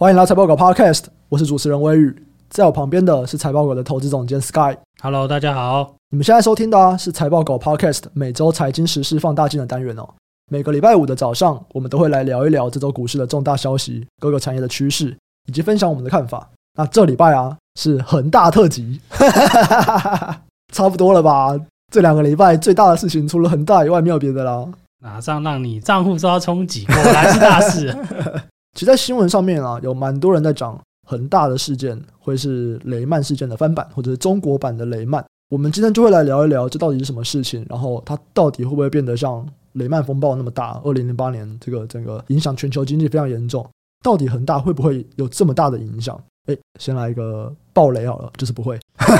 欢迎来财报狗 Podcast，我是主持人威宇，在我旁边的是财报狗的投资总监 Sky。Hello，大家好。你们现在收听的啊是财报狗 Podcast 每周财经时事放大镜的单元哦。每个礼拜五的早上，我们都会来聊一聊这周股市的重大消息、各个产业的趋势，以及分享我们的看法。那这礼拜啊是恒大特辑，差不多了吧？这两个礼拜最大的事情，除了恒大以外，没有别的啦。马上让你账户受到冲击，果然是大事。其实，在新闻上面啊，有蛮多人在讲恒大的事件会是雷曼事件的翻版，或者是中国版的雷曼。我们今天就会来聊一聊，这到底是什么事情，然后它到底会不会变得像雷曼风暴那么大？二零零八年这个整个影响全球经济非常严重，到底恒大会不会有这么大的影响？哎，先来一个爆雷好了，就是不会。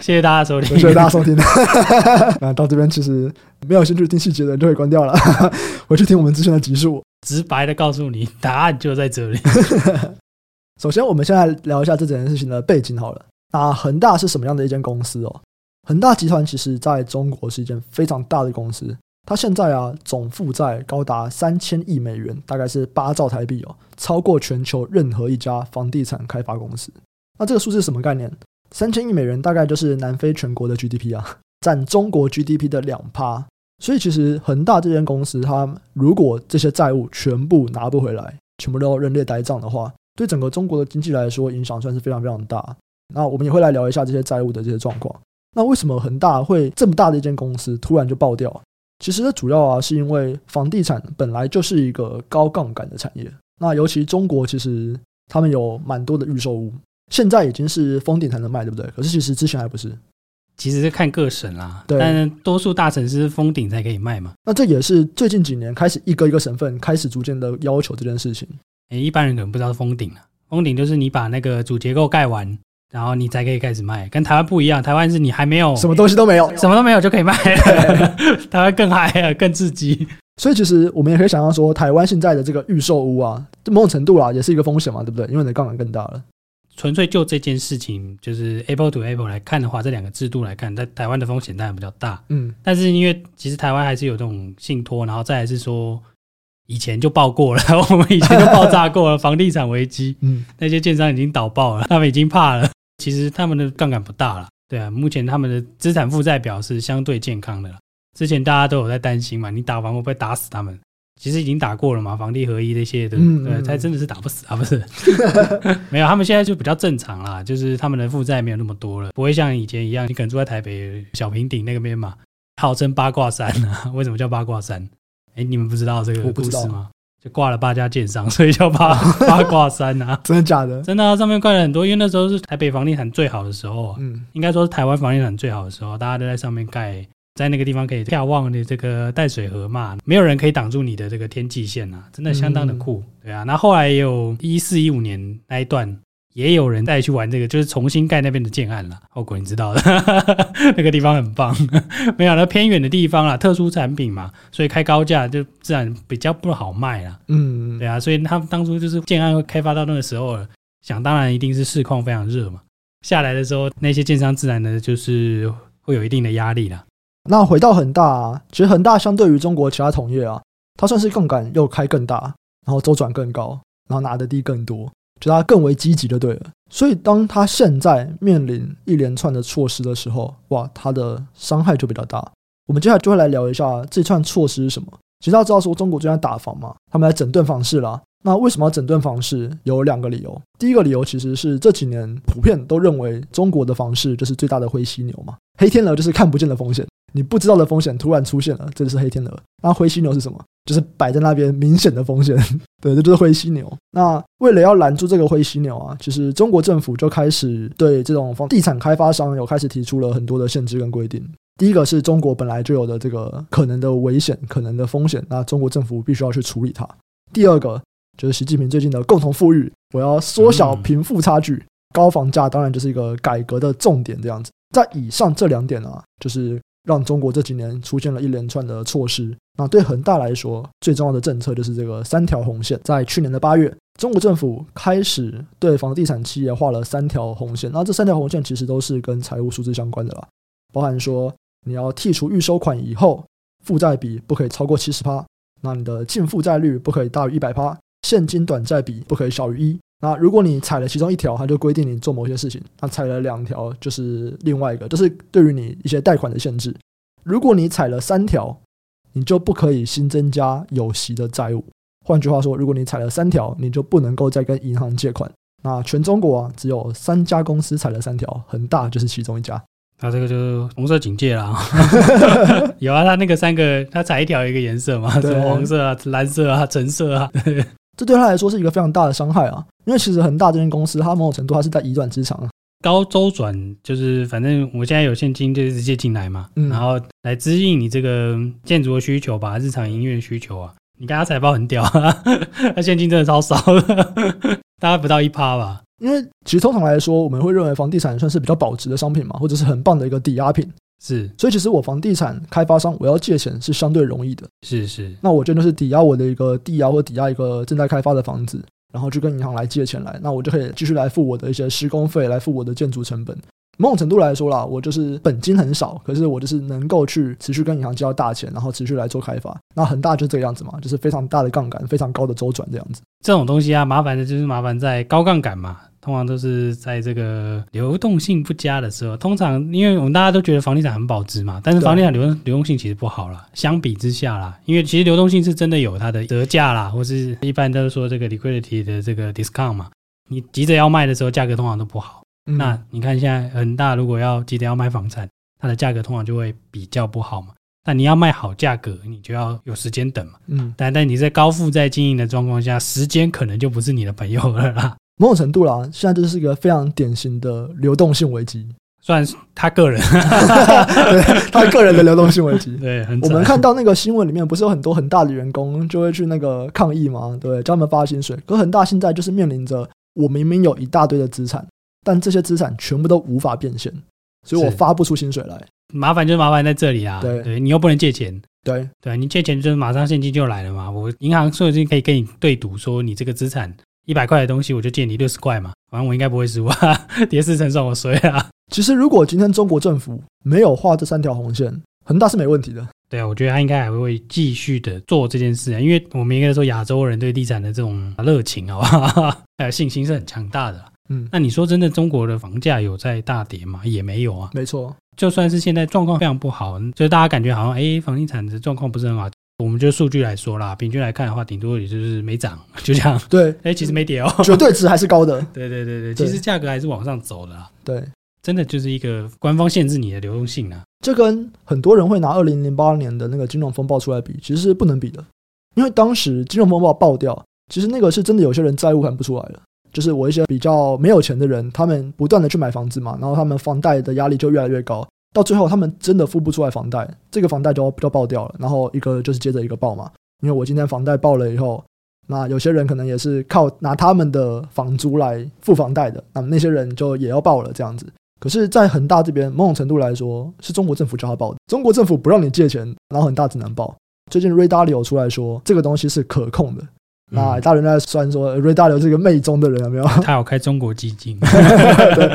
谢谢大家收听，谢谢大家收听。那到这边其实没有兴趣听细节的人就会关掉了，回去听我们之前的集数。直白的告诉你，答案就在这里。首先，我们先来聊一下这件事情的背景好了。那恒大是什么样的一间公司哦？恒大集团其实在中国是一间非常大的公司，它现在啊总负债高达三千亿美元，大概是八兆台币哦，超过全球任何一家房地产开发公司。那这个数字什么概念？三千亿美元大概就是南非全国的 GDP 啊，占中国 GDP 的两趴。所以其实恒大这间公司，它如果这些债务全部拿不回来，全部都要认列呆账的话，对整个中国的经济来说，影响算是非常非常大。那我们也会来聊一下这些债务的这些状况。那为什么恒大会这么大的一间公司突然就爆掉？其实主要啊是因为房地产本来就是一个高杠杆的产业。那尤其中国其实他们有蛮多的预售屋，现在已经是封顶才能卖，对不对？可是其实之前还不是。其实是看各省啦，但多数大城市封顶才可以卖嘛。那这也是最近几年开始一个一个省份开始逐渐的要求这件事情。诶，一般人可能不知道封顶了，封顶就是你把那个主结构盖完，然后你才可以开始卖。跟台湾不一样，台湾是你还没有什么东西都没有，什么都没有就可以卖。台湾更嗨啊，更刺激。所以其实我们也可以想象说，台湾现在的这个预售屋啊，这某种程度啊，也是一个风险嘛，对不对？因为你的杠杆更大了。纯粹就这件事情，就是 Apple to Apple 来看的话，这两个制度来看，在台湾的风险当然比较大。嗯，但是因为其实台湾还是有这种信托，然后再来是说，以前就爆过了，我们以前就爆炸过了 房地产危机。嗯，那些建商已经倒爆了，他们已经怕了。其实他们的杠杆不大了，对啊，目前他们的资产负债表是相对健康的了。之前大家都有在担心嘛，你打完会不会打死他们？其实已经打过了嘛，房地合一那些的，嗯嗯对，才真的是打不死啊，不是？没有，他们现在就比较正常啦，就是他们的负债没有那么多了，不会像以前一样，你可能住在台北小平顶那个边嘛，号称八卦山啊，为什么叫八卦山？哎，你们不知道这个故事吗？就挂了八家建商，所以叫八八卦山啊？真的假的？真的啊，上面挂了很多，因为那时候是台北房地产最好的时候啊，嗯，应该说是台湾房地产最好的时候，大家都在上面盖。在那个地方可以眺望的这个淡水河嘛，没有人可以挡住你的这个天际线啊，真的相当的酷，对啊。那后来也有一四一五年那一段，也有人再去玩这个，就是重新盖那边的建案了。后果你知道的，那个地方很棒，没有那偏远的地方啦，特殊产品嘛，所以开高价就自然比较不好卖了。嗯，对啊，所以他们当初就是建案会开发到那个时候，想当然一定是市况非常热嘛，下来的时候那些建商自然的就是会有一定的压力了。那回到恒大啊，其实恒大相对于中国其他同业啊，它算是杠杆又开更大，然后周转更高，然后拿的地更多，就它更为积极就对了。所以当它现在面临一连串的措施的时候，哇，它的伤害就比较大。我们接下来就会来聊一下这串措施是什么。其实大家知道说中国最近在打房嘛，他们来整顿房市啦。那为什么要整顿房市？有两个理由。第一个理由其实是这几年普遍都认为中国的房市就是最大的灰犀牛嘛，黑天鹅就是看不见的风险。你不知道的风险突然出现了，这就是黑天鹅。那灰犀牛是什么？就是摆在那边明显的风险。对，这就是灰犀牛。那为了要拦住这个灰犀牛啊，其实中国政府就开始对这种房地产开发商有开始提出了很多的限制跟规定。第一个是中国本来就有的这个可能的危险、可能的风险，那中国政府必须要去处理它。第二个就是习近平最近的共同富裕，我要缩小贫富差距，高房价当然就是一个改革的重点。这样子，在以上这两点啊，就是。让中国这几年出现了一连串的措施。那对恒大来说，最重要的政策就是这个三条红线。在去年的八月，中国政府开始对房地产企业画了三条红线。那这三条红线其实都是跟财务数字相关的啦，包含说你要剔除预收款以后，负债比不可以超过七十趴，那你的净负债率不可以大于一百趴，现金短债比不可以小于一。那如果你踩了其中一条，它就规定你做某些事情；那踩了两条，就是另外一个，就是对于你一些贷款的限制。如果你踩了三条，你就不可以新增加有息的债务。换句话说，如果你踩了三条，你就不能够再跟银行借款。那全中国啊，只有三家公司踩了三条，恒大就是其中一家。那这个就是红色警戒啦。有啊，他那个三个，他踩一条一个颜色嘛，什么黄色啊、蓝色啊、橙色啊。这对他来说是一个非常大的伤害啊，因为其实恒大这间公司，它某种程度它是在移转资产啊。高周转就是，反正我现在有现金就直接进来嘛，嗯、然后来支应你这个建筑的需求吧，日常营运需求啊。你看他财报很屌，啊，那现金真的超少的，大概不到一趴吧。因为其实通常来说，我们会认为房地产算是比较保值的商品嘛，或者是很棒的一个抵押品。是，所以其实我房地产开发商我要借钱是相对容易的。是是，那我真的是抵押我的一个地押或抵押一个正在开发的房子，然后去跟银行来借钱来，那我就可以继续来付我的一些施工费，来付我的建筑成本。某种程度来说啦，我就是本金很少，可是我就是能够去持续跟银行借到大钱，然后持续来做开发。那恒大就是这个样子嘛，就是非常大的杠杆，非常高的周转这样子。这种东西啊，麻烦的就是麻烦在高杠杆嘛。通常都是在这个流动性不佳的时候，通常因为我们大家都觉得房地产很保值嘛，但是房地产流动流动性其实不好啦。相比之下啦，因为其实流动性是真的有它的折价啦，或是一般都是说这个 liquidity 的这个 discount 嘛，你急着要卖的时候，价格通常都不好。嗯、那你看现在恒大如果要急着要卖房产，它的价格通常就会比较不好嘛。但你要卖好价格，你就要有时间等嘛。嗯，但但你在高负债经营的状况下，时间可能就不是你的朋友了啦。某种程度啦，现在就是一个非常典型的流动性危机，算是他个人，对他个人的流动性危机。对，我们看到那个新闻里面，不是有很多很大的员工就会去那个抗议嘛？对，叫他们发薪水。可恒大现在就是面临着，我明明有一大堆的资产，但这些资产全部都无法变现，所以我发不出薪水来。麻烦就麻烦在这里啊，对，对你又不能借钱，对对，你借钱就是马上现金就来了嘛。我银行说不定可以跟你对赌，说你这个资产。一百块的东西，我就借你六十块嘛，反正我应该不会输啊，跌四成算我衰啊。其实，如果今天中国政府没有画这三条红线，恒大是没问题的。对啊，我觉得他应该还会继续的做这件事啊，因为我们应该说亚洲人对地产的这种热情啊，还有信心是很强大的。嗯，那你说真的，中国的房价有在大跌吗？也没有啊。没错，就算是现在状况非常不好，就是大家感觉好像哎，房地产的状况不是很好。我们就数据来说啦，平均来看的话，顶多也就是没涨，就这样。对，哎，其实没跌哦，绝对值还是高的。对对对对，其实价格还是往上走的啦。对，真的就是一个官方限制你的流动性啊。这跟很多人会拿二零零八年的那个金融风暴出来比，其实是不能比的。因为当时金融风暴爆掉，其实那个是真的有些人债务还不出来了，就是我一些比较没有钱的人，他们不断的去买房子嘛，然后他们房贷的压力就越来越高。到最后，他们真的付不出来房贷，这个房贷就就爆掉了，然后一个就是接着一个爆嘛。因为我今天房贷爆了以后，那有些人可能也是靠拿他们的房租来付房贷的，那么那些人就也要爆了这样子。可是，在恒大这边，某种程度来说，是中国政府叫他爆的。中国政府不让你借钱，然后恒大只能爆。最近 Ray Dalio 出来说，这个东西是可控的。那大人在算说，Ray Dalio 是一个媚中的人，有没有？他有开中国基金。对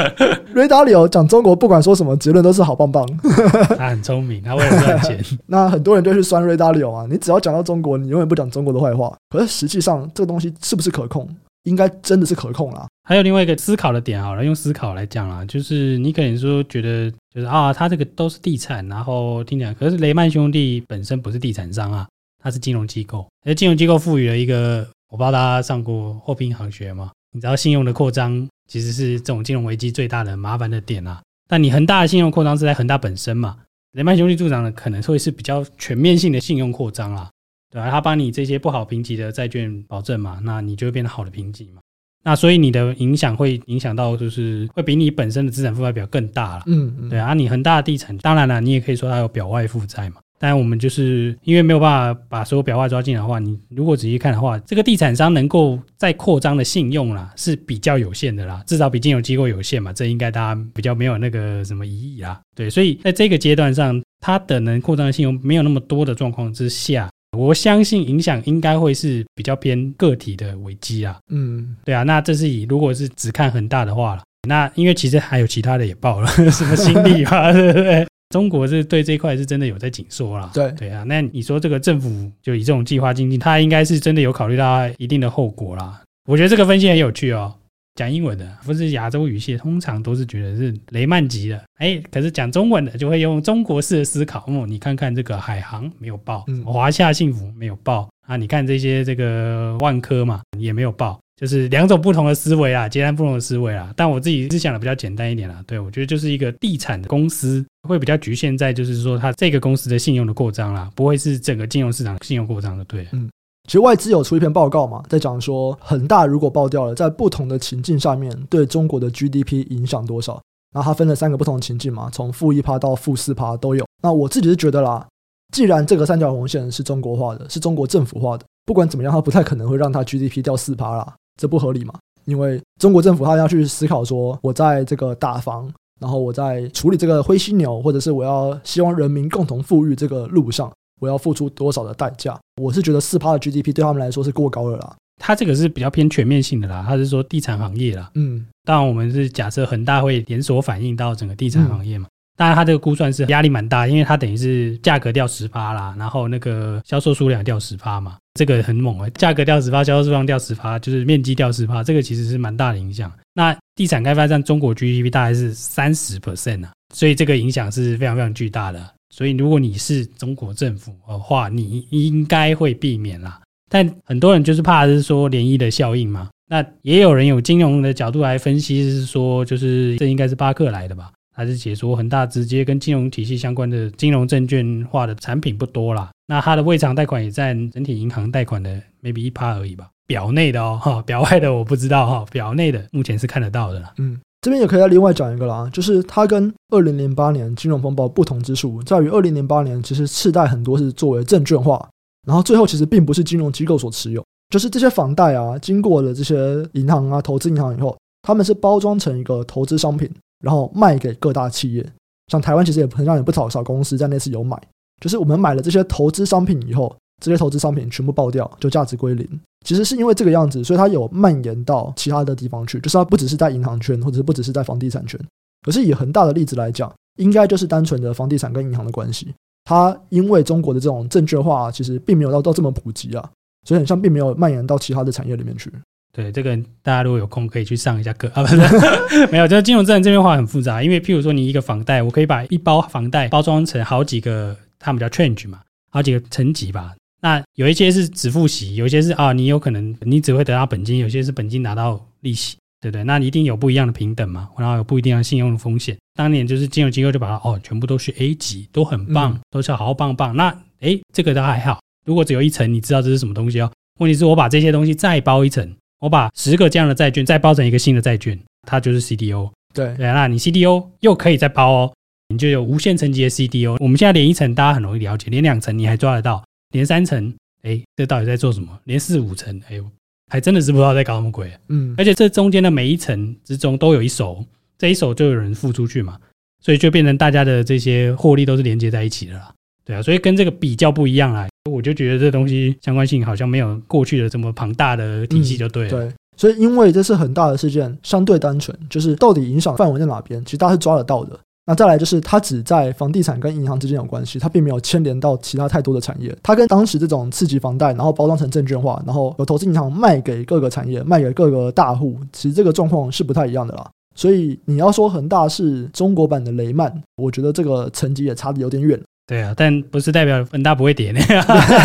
，Ray Dalio 讲中国，不管说什么结论都是好棒棒。他很聪明，他为了赚钱。那很多人就去酸 Ray Dalio 啊，你只要讲到中国，你永远不讲中国的坏话。可是实际上，这个东西是不是可控？应该真的是可控啦。还有另外一个思考的点，好了，用思考来讲啦，就是你可能说觉得，就是啊，他这个都是地产，然后听讲，可是雷曼兄弟本身不是地产商啊。它是金融机构，而金融机构赋予了一个，我不知道大家上过货币银行学吗？你知道信用的扩张其实是这种金融危机最大的麻烦的点啊。但你恒大的信用扩张是在恒大本身嘛？雷曼兄弟助长的可能会是比较全面性的信用扩张啦，对吧？他帮你这些不好评级的债券保证嘛，那你就会变得好的评级嘛。那所以你的影响会影响到，就是会比你本身的资产负债表更大了。嗯，嗯，对啊，你恒大的地产，当然了，你也可以说它有表外负债嘛。但我们就是因为没有办法把所有表外抓进来的话，你如果仔细看的话，这个地产商能够再扩张的信用啦是比较有限的啦，至少比金融机构有限嘛，这应该大家比较没有那个什么疑义啦。对，所以在这个阶段上，它的能扩张的信用没有那么多的状况之下，我相信影响应该会是比较偏个体的危机啊。嗯，对啊，那这是以如果是只看恒大的话了，那因为其实还有其他的也爆了，什么新力嘛，对不对？中国是对这一块是真的有在紧缩啦。对对啊，那你说这个政府就以这种计划经济，它应该是真的有考虑到一定的后果啦。我觉得这个分析很有趣哦。讲英文的不是亚洲语系，通常都是觉得是雷曼级的。哎，可是讲中文的就会用中国式的思考。哦，你看看这个海航没有报，华夏幸福没有报啊，你看这些这个万科嘛也没有报。就是两种不同的思维啊，截然不同的思维啊。但我自己是想的比较简单一点啦。对，我觉得就是一个地产的公司会比较局限在，就是说它这个公司的信用的扩张啦，不会是整个金融市场信用扩张的。对，嗯，其实外资有出一篇报告嘛，在讲说恒大如果爆掉了，在不同的情境下面对中国的 GDP 影响多少。然后它分了三个不同的情境嘛，从负一趴到负四趴都有。那我自己是觉得啦，既然这个三角红线是中国化的，是中国政府化的，不管怎么样，它不太可能会让它 GDP 掉四趴啦。这不合理嘛？因为中国政府他要去思考说，我在这个打房，然后我在处理这个灰犀牛，或者是我要希望人民共同富裕这个路上，我要付出多少的代价？我是觉得四趴的 GDP 对他们来说是过高了啦。他这个是比较偏全面性的啦，他是说地产行业啦。嗯，当然我们是假设恒大会连锁反映到整个地产行业嘛。当然，它这个估算是压力蛮大，因为它等于是价格掉十趴啦，然后那个销售数量掉十趴嘛，这个很猛诶，价格掉十趴，销售数量掉十趴，就是面积掉十趴，这个其实是蛮大的影响。那地产开发占中国 GDP 大概是三十 percent 啊，所以这个影响是非常非常巨大的。所以如果你是中国政府的话，你应该会避免啦。但很多人就是怕是说涟漪的效应嘛，那也有人有金融的角度来分析，是说就是这应该是巴克莱的吧。还是解说恒大直接跟金融体系相关的金融证券化的产品不多啦。那它的未偿贷款也占整体银行贷款的 maybe 一趴而已吧。表内的哦，哈，表外的我不知道哈。表内的目前是看得到的啦。嗯，这边也可以再另外讲一个啦，就是它跟二零零八年金融风暴不同之处在于，二零零八年其实次贷很多是作为证券化，然后最后其实并不是金融机构所持有，就是这些房贷啊，经过了这些银行啊、投资银行以后，他们是包装成一个投资商品。然后卖给各大企业，像台湾其实也很像有不少小公司在那次有买，就是我们买了这些投资商品以后，这些投资商品全部爆掉，就价值归零。其实是因为这个样子，所以它有蔓延到其他的地方去，就是它不只是在银行圈，或者是不只是在房地产圈。可是以恒大的例子来讲，应该就是单纯的房地产跟银行的关系。它因为中国的这种证券化，其实并没有到到这么普及啊，所以很像并没有蔓延到其他的产业里面去。对，这个大家如果有空可以去上一下课啊，不是 没有，就是金融证这边话很复杂，因为譬如说你一个房贷，我可以把一包房贷包装成好几个，他们叫 tranche 嘛，好几个层级吧。那有一些是只付息，有一些是啊，你有可能你只会得到本金，有些是本金拿到利息，对不对？那你一定有不一样的平等嘛，然后有不一定的信用的风险。当年就是金融机构就把它哦，全部都是 A 级，都很棒，嗯、都是好好棒棒。那诶，这个都还好。如果只有一层，你知道这是什么东西哦？问题是我把这些东西再包一层。我把十个这样的债券再包成一个新的债券，它就是 CDO。对，对，那你 CDO 又可以再包哦，你就有无限层级的 CDO。我们现在连一层大家很容易了解，连两层你还抓得到，连三层，哎，这到底在做什么？连四五层，哎呦，还真的是不知道在搞什么鬼。嗯，而且这中间的每一层之中都有一手，这一手就有人付出去嘛，所以就变成大家的这些获利都是连接在一起的啦。对啊，所以跟这个比较不一样啊。我就觉得这东西相关性好像没有过去的这么庞大的体系就对了。嗯、对，所以因为这是很大的事件，相对单纯，就是到底影响范围在哪边，其实大家是抓得到的。那再来就是它只在房地产跟银行之间有关系，它并没有牵连到其他太多的产业。它跟当时这种刺激房贷，然后包装成证券化，然后有投资银行卖给各个产业，卖给各个大户，其实这个状况是不太一样的啦。所以你要说恒大是中国版的雷曼，我觉得这个层级也差得有点远。对啊，但不是代表恒大不会跌呢，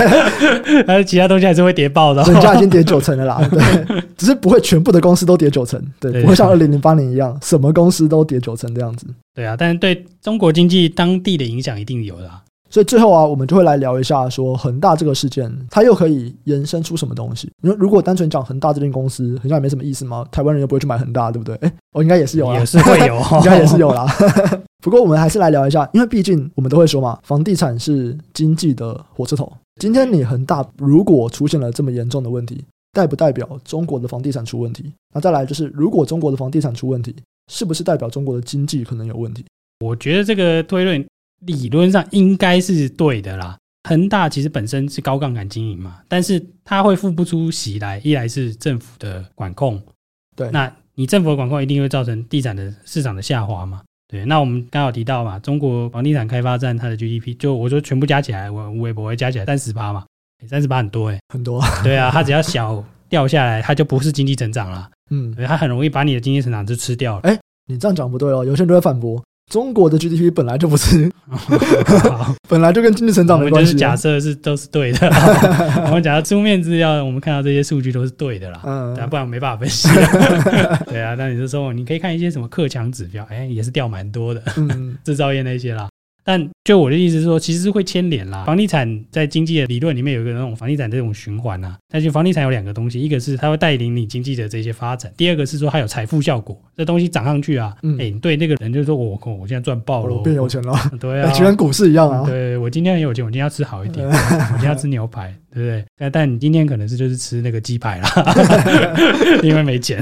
还是其他东西还是会跌爆的。人家已经跌九成了啦，对，只是不会全部的公司都跌九成，对，不会像二零零八年一样，什么公司都跌九成这样子。对啊，但是对中国经济当地的影响一定有的啊。所以最后啊，我们就会来聊一下，说恒大这个事件，它又可以延伸出什么东西？因为如果单纯讲恒大这间公司，好像也没什么意思嘛。台湾人又不会去买恒大，对不对？哎，我应该也是有啊，也是会有，应该也是有啦。不过我们还是来聊一下，因为毕竟我们都会说嘛，房地产是经济的火车头。今天你恒大如果出现了这么严重的问题，代不代表中国的房地产出问题？那再来就是，如果中国的房地产出问题，是不是代表中国的经济可能有问题？我觉得这个推论理论上应该是对的啦。恒大其实本身是高杠杆经营嘛，但是它会付不出息来，一来是政府的管控，对，那你政府的管控一定会造成地产的市场的下滑嘛。对，那我们刚好提到嘛，中国房地产开发占它的 GDP，就我说全部加起来，我微博会加起来三十八嘛，三十八很多哎、欸，很多。对啊，它只要小掉下来，它就不是经济成长了。嗯，它很容易把你的经济成长就吃掉了。哎、欸，你这样讲不对哦，有些人都会反驳。中国的 GDP 本来就不是，本来就跟经济成长没关系。就是假设是都是对的，我们假设书面资料，我们看到这些数据都是对的啦，嗯，不然我没办法分析。对啊，那你就说你可以看一些什么克强指标，哎，也是掉蛮多的，嗯，制造业那些啦。但就我的意思是说，其实是会牵连啦。房地产在经济的理论里面有一个那种房地产这种循环啊。但是房地产有两个东西，一个是它会带领你经济的这些发展，第二个是说它有财富效果。这东西涨上去啊，嗯，哎，对那个人就是说我靠，我现在赚爆了，我变有钱了。对啊，就跟股市一样啊。对，我今天很有钱，我今天要吃好一点，我今天要吃牛排，对不对？但但你今天可能是就是吃那个鸡排啦，因为没钱。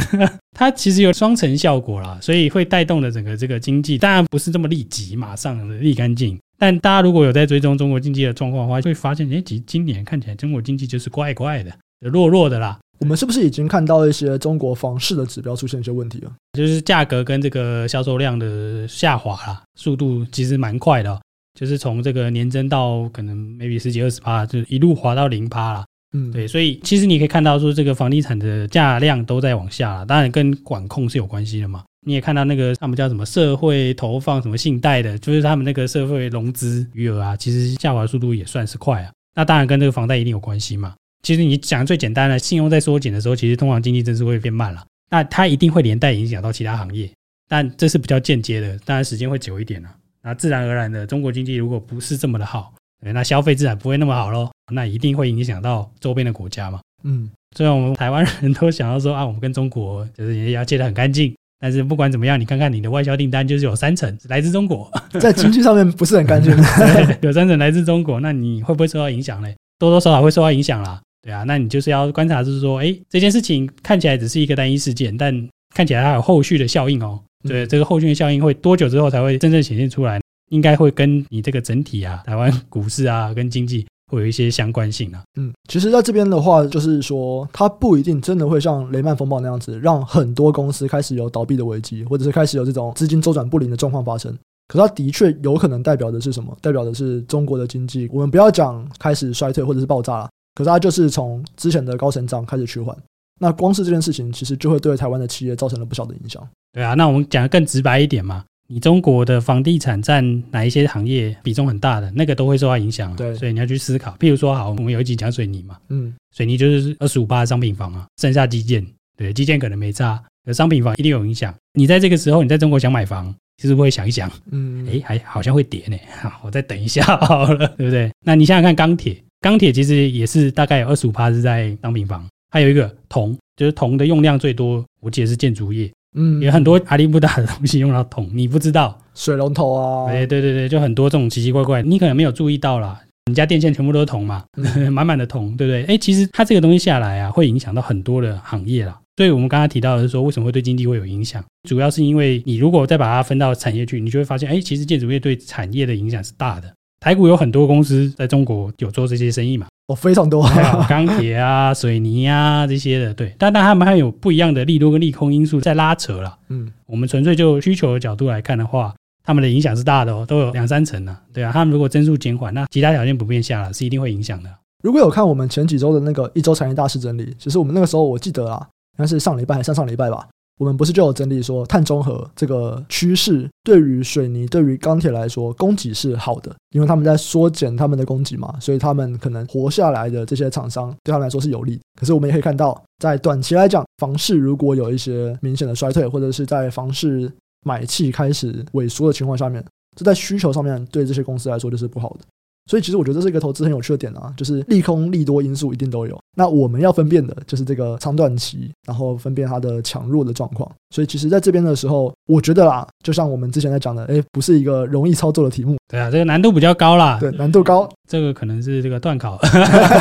它其实有双层效果啦，所以会带动的整个这个经济，当然不是这么立即马上立竿见影。但大家如果有在追踪中国经济的状况的话，会发现，哎，其实今年看起来中国经济就是怪怪的，弱弱的啦。我们是不是已经看到一些中国房市的指标出现一些问题了？就是价格跟这个销售量的下滑啦，速度其实蛮快的，就是从这个年增到可能 maybe 十几二十趴，就一路滑到零趴了。嗯，对，所以其实你可以看到说，这个房地产的价量都在往下了，当然跟管控是有关系的嘛。你也看到那个他们叫什么社会投放什么信贷的，就是他们那个社会融资余额啊，其实下滑速度也算是快啊。那当然跟这个房贷一定有关系嘛。其实你讲最简单的，信用在缩减的时候，其实通常经济增速会变慢了。那它一定会连带影响到其他行业，但这是比较间接的，当然时间会久一点了。那自然而然的，中国经济如果不是这么的好，那消费自然不会那么好喽。那一定会影响到周边的国家嘛。嗯，虽然我们台湾人都想要说啊，我们跟中国就是也要借得很干净。但是不管怎么样，你看看你的外销订单就是有三成来自中国，在经济上面不是很干净。对，有三成来自中国，那你会不会受到影响呢？多多少少会受到影响啦。对啊，那你就是要观察，就是说，哎，这件事情看起来只是一个单一事件，但看起来它有后续的效应哦。对，这个后续的效应会多久之后才会真正显现出来？应该会跟你这个整体啊，台湾股市啊，跟经济。会有一些相关性啊。嗯，其实在这边的话，就是说，它不一定真的会像雷曼风暴那样子，让很多公司开始有倒闭的危机，或者是开始有这种资金周转不灵的状况发生。可它的确有可能代表的是什么？代表的是中国的经济，我们不要讲开始衰退或者是爆炸了，可是它就是从之前的高成长开始趋缓。那光是这件事情，其实就会对台湾的企业造成了不小的影响。对啊，那我们讲的更直白一点嘛。你中国的房地产占哪一些行业比重很大的，那个都会受到影响。对，所以你要去思考。譬如说，好，我们有一集讲水泥嘛，嗯，水泥就是二十五趴的商品房啊，剩下基建，对，基建可能没差，可商品房一定有影响。你在这个时候，你在中国想买房，其实会想一想，嗯，哎，还好像会跌呢，好，我再等一下好了，对不对？那你想想看，钢铁，钢铁其实也是大概有二十五趴是在商品房，还有一个铜，就是铜的用量最多，我记得是建筑业。嗯，有很多阿里不达的东西用到铜，你不知道水龙头啊？哎，对对对，就很多这种奇奇怪怪，你可能没有注意到啦。你家电线全部都是铜嘛，满满的铜，对不对？哎，其实它这个东西下来啊，会影响到很多的行业啦。所以我们刚刚提到的是说，为什么会对经济会有影响？主要是因为你如果再把它分到产业去，你就会发现，哎，其实建筑业对产业的影响是大的。台股有很多公司在中国有做这些生意嘛？哦，非常多，钢铁啊、水泥啊这些的，对。但但他们还有不一样的利多跟利空因素在拉扯了。嗯，我们纯粹就需求的角度来看的话，他们的影响是大的哦，都有两三成呢。对啊，他们如果增速减缓，那其他条件不变下了，是一定会影响的。如果有看我们前几周的那个一周产业大事整理，其实我们那个时候我记得啊，应该是上礼拜还是上上礼拜吧。我们不是就有整理说，碳中和这个趋势对于水泥、对于钢铁来说，供给是好的，因为他们在缩减他们的供给嘛，所以他们可能活下来的这些厂商对他们来说是有利。可是我们也可以看到，在短期来讲，房市如果有一些明显的衰退，或者是在房市买气开始萎缩的情况下面，这在需求上面对这些公司来说就是不好的。所以其实我觉得这是一个投资很有趣的点啊，就是利空利多因素一定都有。那我们要分辨的就是这个长短期，然后分辨它的强弱的状况。所以其实在这边的时候，我觉得啦，就像我们之前在讲的，哎，不是一个容易操作的题目。对啊，这个难度比较高啦。对，难度高。这个可能是这个段考，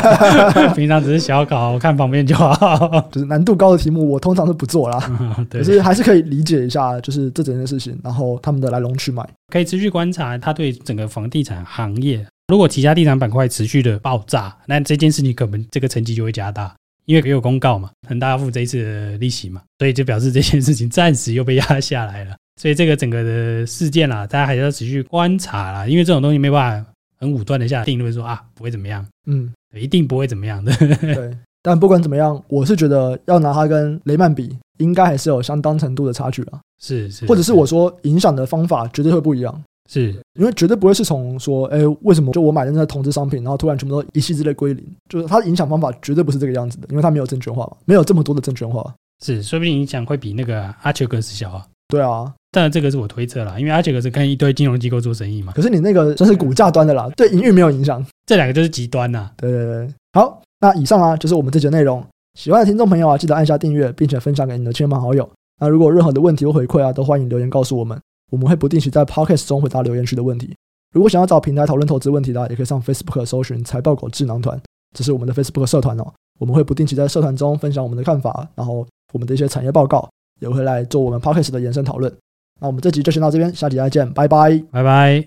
平常只是小考，看旁边就好。就是难度高的题目，我通常是不做啦。可是还是可以理解一下，就是这整件事情，然后他们的来龙去脉，可以持续观察它对整个房地产行业。如果其他地产板块持续的爆炸，那这件事情可能这个成绩就会加大，因为也有公告嘛，恒大要付这一次的利息嘛，所以就表示这件事情暂时又被压下来了。所以这个整个的事件啦，大家还是要持续观察啦，因为这种东西没办法很武断的下定论说啊不会怎么样，嗯，一定不会怎么样的。对，但不管怎么样，我是觉得要拿它跟雷曼比，应该还是有相当程度的差距啊。是是，或者是我说影响的方法绝对会不一样。是因为绝对不会是从说，哎，为什么就我买的那个同质商品，然后突然全部都一夕之类归零？就是它的影响方法绝对不是这个样子的，因为它没有证券化嘛，没有这么多的证券化。是，说不定影响会比那个阿丘格斯小啊。对啊，当然这个是我推测啦，因为阿切克斯跟一堆金融机构做生意嘛。可是你那个算是股价端的啦，对营运没有影响。这两个就是极端呐。对对对，好，那以上啊就是我们这节内容。喜欢的听众朋友啊，记得按下订阅，并且分享给你的亲朋好友。那如果有任何的问题或回馈啊，都欢迎留言告诉我们。我们会不定期在 Podcast 中回答留言区的问题。如果想要找平台讨论投资问题的，也可以上 Facebook 搜寻“财报狗智囊团”，这是我们的 Facebook 社团哦。我们会不定期在社团中分享我们的看法，然后我们的一些产业报告也会来做我们 Podcast 的延伸讨论。那我们这集就先到这边，下集再见，拜拜，拜拜。